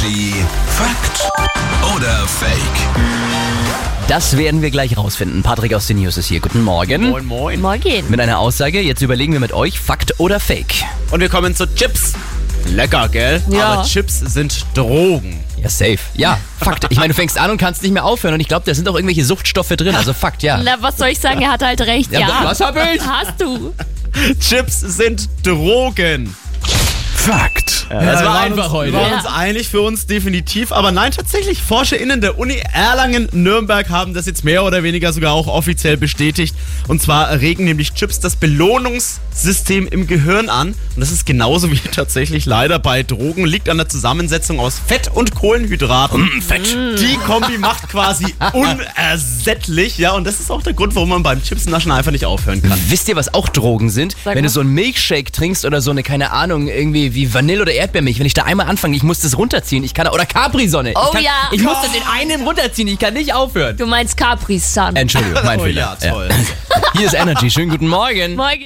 Energy Fakt oder Fake? Das werden wir gleich rausfinden. Patrick aus den News ist hier. Guten Morgen. Moin, moin. Morgen. Mit einer Aussage, jetzt überlegen wir mit euch, Fakt oder Fake. Und wir kommen zu Chips. Lecker, gell? Ja. Aber Chips sind Drogen. Ja, safe. Ja, Fakt. Ich meine, du fängst an und kannst nicht mehr aufhören und ich glaube, da sind auch irgendwelche Suchtstoffe drin. Also Fakt, ja. Na, was soll ich sagen? Er hat halt recht. Ja. was hab ich? Hast du? Chips sind Drogen. Fakt. Das wir war waren einfach uns, heute. Wir waren Ja. uns einig für uns definitiv. Aber nein, tatsächlich, ForscherInnen der Uni Erlangen-Nürnberg haben das jetzt mehr oder weniger sogar auch offiziell bestätigt. Und zwar regen nämlich Chips das Belohnungssystem im Gehirn an. Und das ist genauso wie tatsächlich leider bei Drogen, liegt an der Zusammensetzung aus Fett und Kohlenhydraten. Fett. Die Kombi macht quasi unersättlich, ja, und das ist auch der Grund, warum man beim Chipsnaschen einfach nicht aufhören kann. Wisst ihr, was auch Drogen sind? Sag wenn mal. du so einen Milkshake trinkst oder so eine, keine Ahnung, irgendwie wie Vanille oder Erdbeermilch, wenn ich da einmal anfange, ich muss das runterziehen. Ich kann, oder Capri-Sonne. Oh ich kann, ja. Ich muss das in einem runterziehen, ich kann nicht aufhören. Du meinst Capri Sun. Entschuldigung, mein Oh Fehler. ja, toll. Hier ist Energy. Schönen guten Morgen. Morgen.